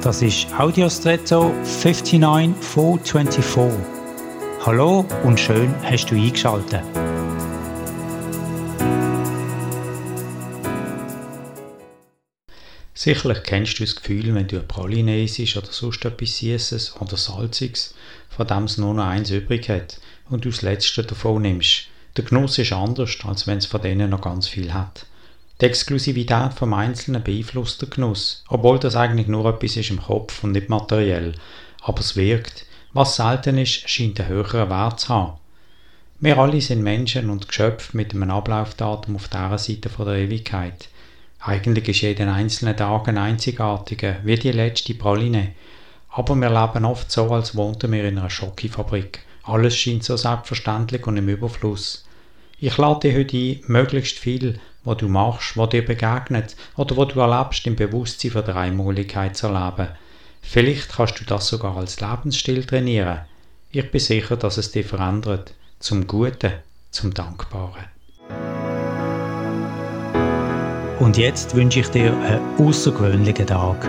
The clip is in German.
Das ist Audiostretto 59424. Hallo und schön hast du eingeschaltet. Sicherlich kennst du das Gefühl, wenn du eine Praline isst oder sonst etwas Süßes oder Salziges, von dem es nur noch eins übrig hat und du das Letzte davon nimmst. Der Genuss ist anders, als wenn es von denen noch ganz viel hat. Die Exklusivität vom Einzelnen beeinflusst den Genuss, obwohl das eigentlich nur etwas ist im Kopf und nicht materiell. Aber es wirkt. Was selten ist, scheint einen höheren Wert zu haben. Wir alle sind Menschen und Geschöpfe mit einem Ablaufdatum auf dieser Seite der Ewigkeit. Eigentlich ist jeder einzelne Tag ein einzigartiger, wie die letzte Praline. Aber wir leben oft so, als wohnten wir in einer Schokifabrik. Alles scheint so selbstverständlich und im Überfluss. Ich lade dich heute ein, möglichst viel, was du machst, was dir begegnet oder was du erlebst, im Bewusstsein von der Einmaligkeit zu erleben. Vielleicht kannst du das sogar als Lebensstil trainieren. Ich bin sicher, dass es dich verändert. Zum Guten, zum Dankbaren. Und jetzt wünsche ich dir einen außergewöhnlichen Tag.